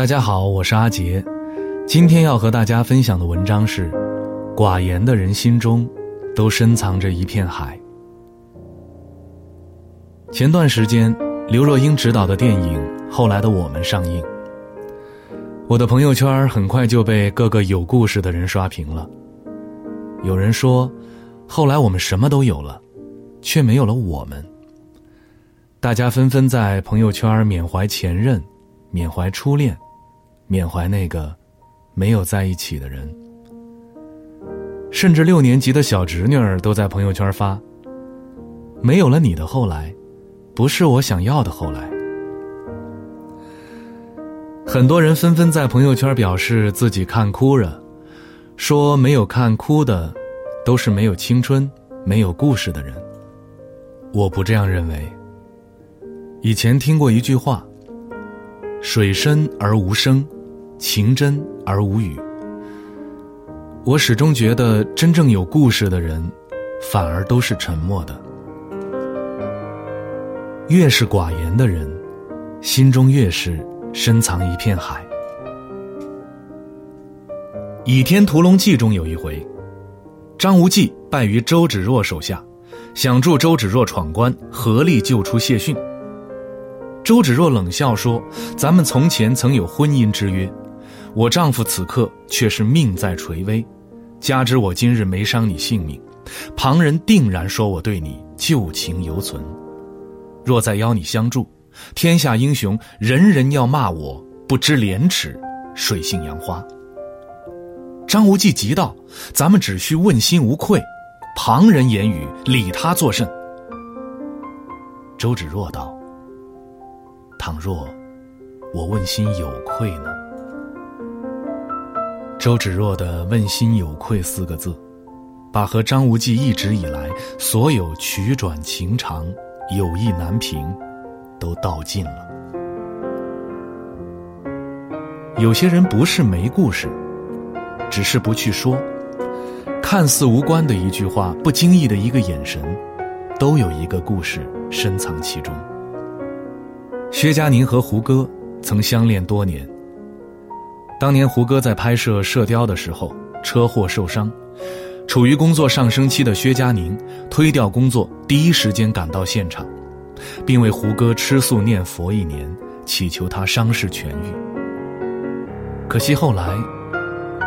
大家好，我是阿杰，今天要和大家分享的文章是：寡言的人心中，都深藏着一片海。前段时间，刘若英执导的电影《后来的我们》上映，我的朋友圈很快就被各个有故事的人刷屏了。有人说，后来我们什么都有了，却没有了我们。大家纷纷在朋友圈缅怀前任，缅怀初恋，缅怀那个没有在一起的人。甚至六年级的小侄女儿都在朋友圈发：“没有了你的后来，不是我想要的后来。”很多人纷纷在朋友圈表示自己看哭了，说没有看哭的，都是没有青春、没有故事的人。我不这样认为。以前听过一句话：“水深而无声，情真而无语。”我始终觉得，真正有故事的人，反而都是沉默的。越是寡言的人，心中越是深藏一片海。《倚天屠龙记》中有一回，张无忌败于周芷若手下，想助周芷若闯关，合力救出谢逊。周芷若冷笑说：“咱们从前曾有婚姻之约，我丈夫此刻却是命在垂危，加之我今日没伤你性命，旁人定然说我对你旧情犹存。若再邀你相助，天下英雄人人要骂我不知廉耻，水性杨花。”张无忌急道：“咱们只需问心无愧，旁人言语理他作甚？”周芷若道。倘若我问心有愧呢？周芷若的“问心有愧”四个字，把和张无忌一直以来所有曲转情长、友谊难平，都道尽了。有些人不是没故事，只是不去说。看似无关的一句话，不经意的一个眼神，都有一个故事深藏其中。薛佳凝和胡歌曾相恋多年。当年胡歌在拍摄《射雕》的时候车祸受伤，处于工作上升期的薛佳凝推掉工作，第一时间赶到现场，并为胡歌吃素念佛一年，祈求他伤势痊愈。可惜后来，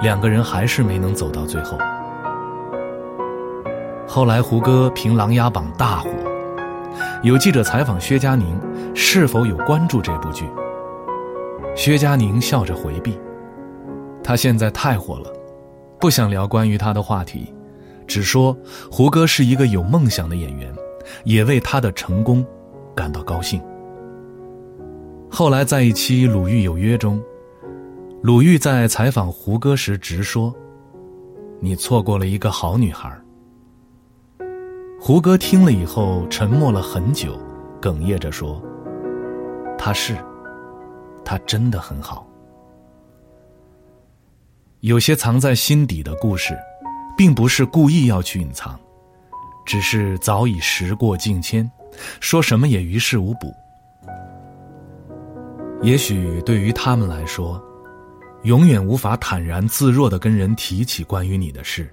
两个人还是没能走到最后。后来胡歌凭《琅琊榜》大火。有记者采访薛佳凝是否有关注这部剧，薛佳凝笑着回避，他现在太火了，不想聊关于他的话题，只说胡歌是一个有梦想的演员，也为他的成功感到高兴。后来在一期《鲁豫有约》中，鲁豫在采访胡歌时直说：“你错过了一个好女孩。”胡歌听了以后沉默了很久，哽咽着说：“他是，他真的很好。有些藏在心底的故事，并不是故意要去隐藏，只是早已时过境迁，说什么也于事无补。也许对于他们来说，永远无法坦然自若的跟人提起关于你的事，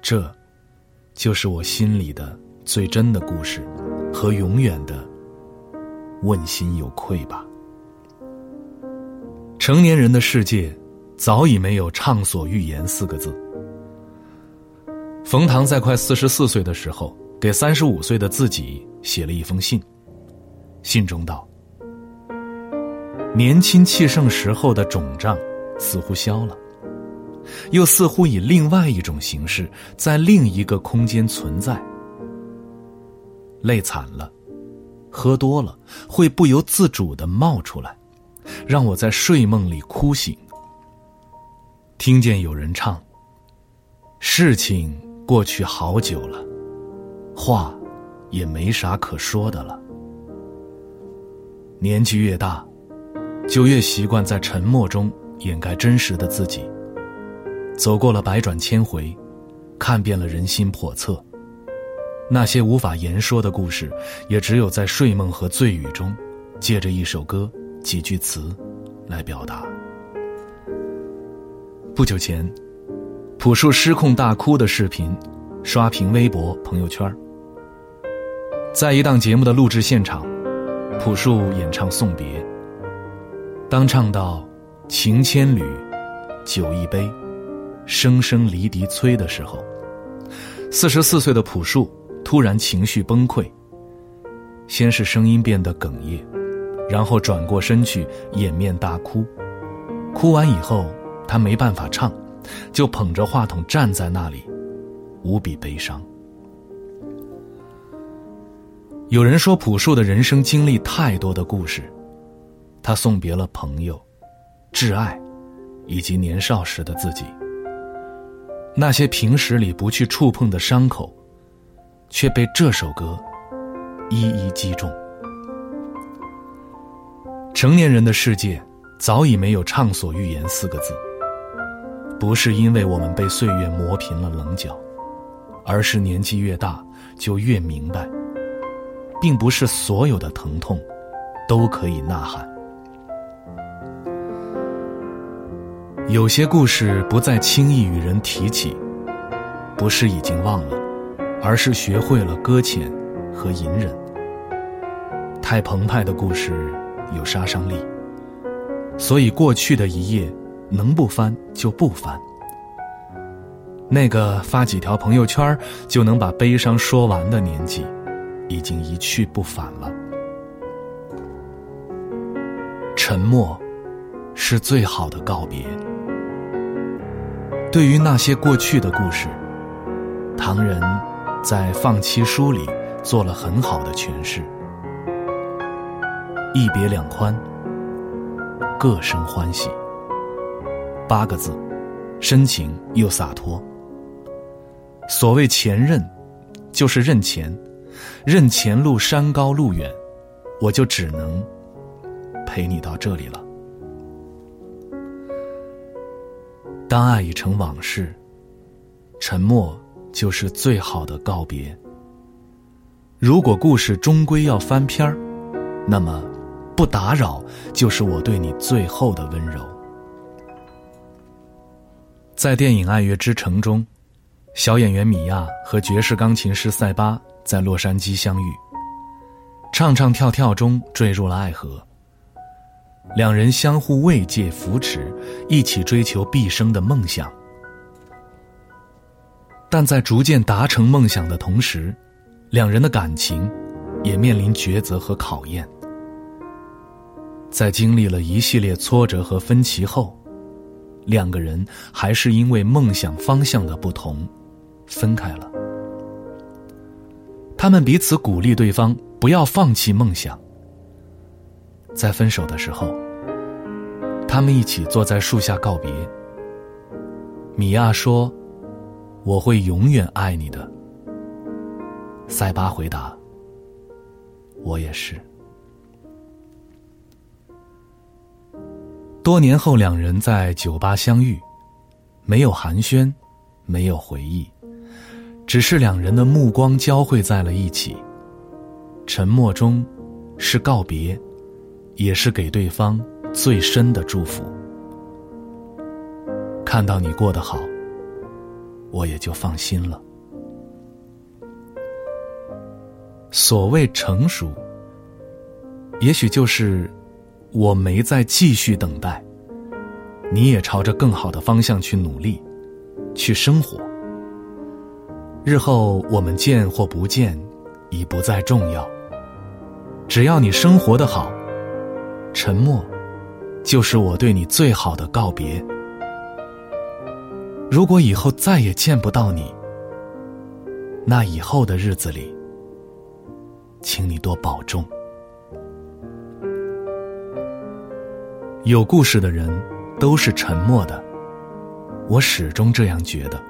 这。”就是我心里的最真的故事，和永远的问心有愧吧。成年人的世界，早已没有畅所欲言四个字。冯唐在快四十四岁的时候，给三十五岁的自己写了一封信，信中道：“年轻气盛时候的肿胀，似乎消了。”又似乎以另外一种形式，在另一个空间存在。累惨了，喝多了，会不由自主的冒出来，让我在睡梦里哭醒。听见有人唱：“事情过去好久了，话也没啥可说的了。”年纪越大，就越习惯在沉默中掩盖真实的自己。走过了百转千回，看遍了人心叵测，那些无法言说的故事，也只有在睡梦和醉语中，借着一首歌、几句词，来表达。不久前，朴树失控大哭的视频刷屏微博、朋友圈。在一档节目的录制现场，朴树演唱送别。当唱到“情千缕，酒一杯，声声离笛催”的时候，四十四岁的朴树突然情绪崩溃。先是声音变得哽咽，然后转过身去掩面大哭。哭完以后，他没办法唱，就捧着话筒站在那里，无比悲伤。有人说，朴树的人生经历太多的故事，他送别了朋友、挚爱，以及年少时的自己。那些平时里不去触碰的伤口，却被这首歌一一击中。成年人的世界早已没有“畅所欲言”四个字，不是因为我们被岁月磨平了棱角，而是年纪越大，就越明白。并不是所有的疼痛都可以呐喊。有些故事不再轻易与人提起，不是已经忘了，而是学会了搁浅和隐忍。太澎湃的故事有杀伤力，所以过去的一夜能不翻就不翻。那个发几条朋友圈就能把悲伤说完的年纪。已经一去不返了。沉默，是最好的告别。对于那些过去的故事，唐人在《放弃书》里做了很好的诠释：一别两宽，各生欢喜。八个字，深情又洒脱。所谓前任，就是认钱。任前路山高路远，我就只能陪你到这里了。当爱已成往事，沉默就是最好的告别。如果故事终归要翻篇儿，那么不打扰就是我对你最后的温柔。在电影《爱乐之城》中，小演员米娅和爵士钢琴师塞巴。在洛杉矶相遇，唱唱跳跳中坠入了爱河。两人相互慰藉扶持，一起追求毕生的梦想。但在逐渐达成梦想的同时，两人的感情也面临抉择和考验。在经历了一系列挫折和分歧后，两个人还是因为梦想方向的不同，分开了。他们彼此鼓励对方不要放弃梦想。在分手的时候，他们一起坐在树下告别。米娅说：“我会永远爱你的。”塞巴回答：“我也是。”多年后，两人在酒吧相遇，没有寒暄，没有回忆。只是两人的目光交汇在了一起，沉默中，是告别，也是给对方最深的祝福。看到你过得好，我也就放心了。所谓成熟，也许就是我没再继续等待，你也朝着更好的方向去努力，去生活。日后我们见或不见，已不再重要。只要你生活的好，沉默，就是我对你最好的告别。如果以后再也见不到你，那以后的日子里，请你多保重。有故事的人都是沉默的，我始终这样觉得。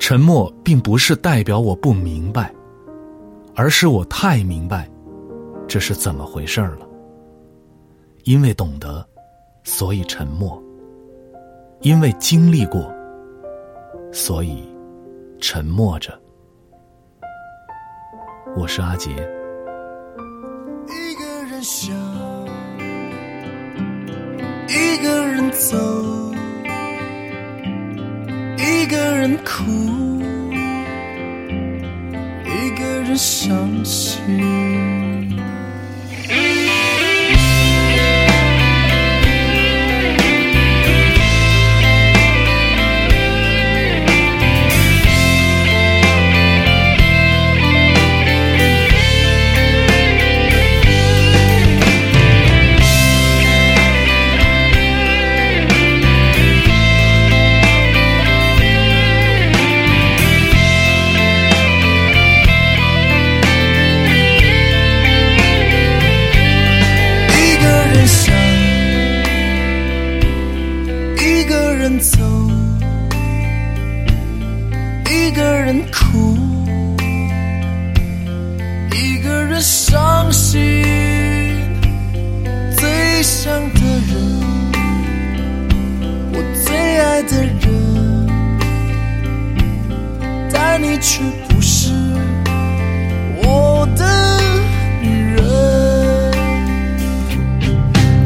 沉默并不是代表我不明白，而是我太明白，这是怎么回事了。因为懂得，所以沉默；因为经历过，所以沉默着。我是阿杰。一个人想走，一个人哭，一个人伤心。你却不是我的女人。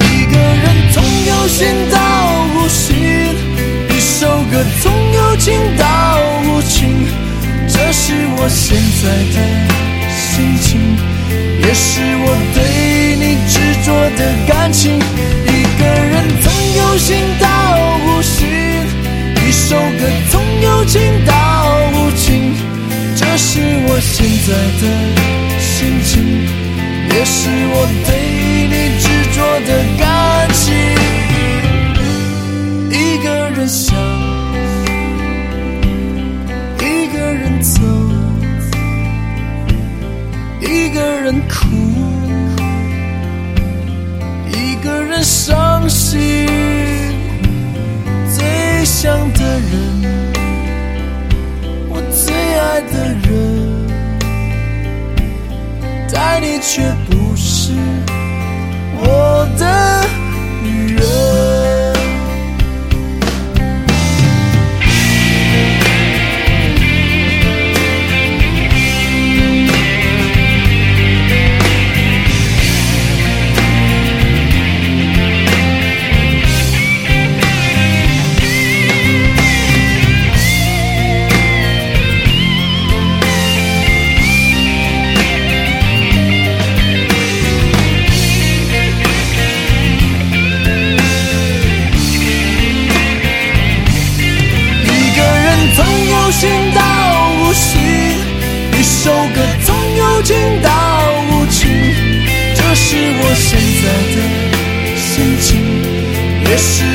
一个人从有心到无心，一首歌从有情到无情，这是我现在的心情，也是我对现在的心情。也是我对你执着的感情。一个人想，一个人走，一个人哭，一个人伤心。最想的人，我最爱的人。在你却不是。我的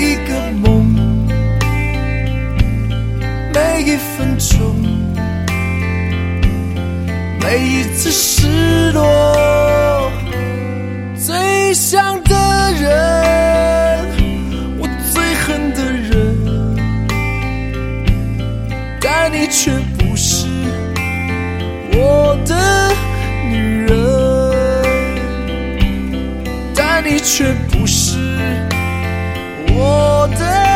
一个梦，每一分钟，每一次失落，最想的人，我最恨的人，但你却不是我的女人。但你却不是我的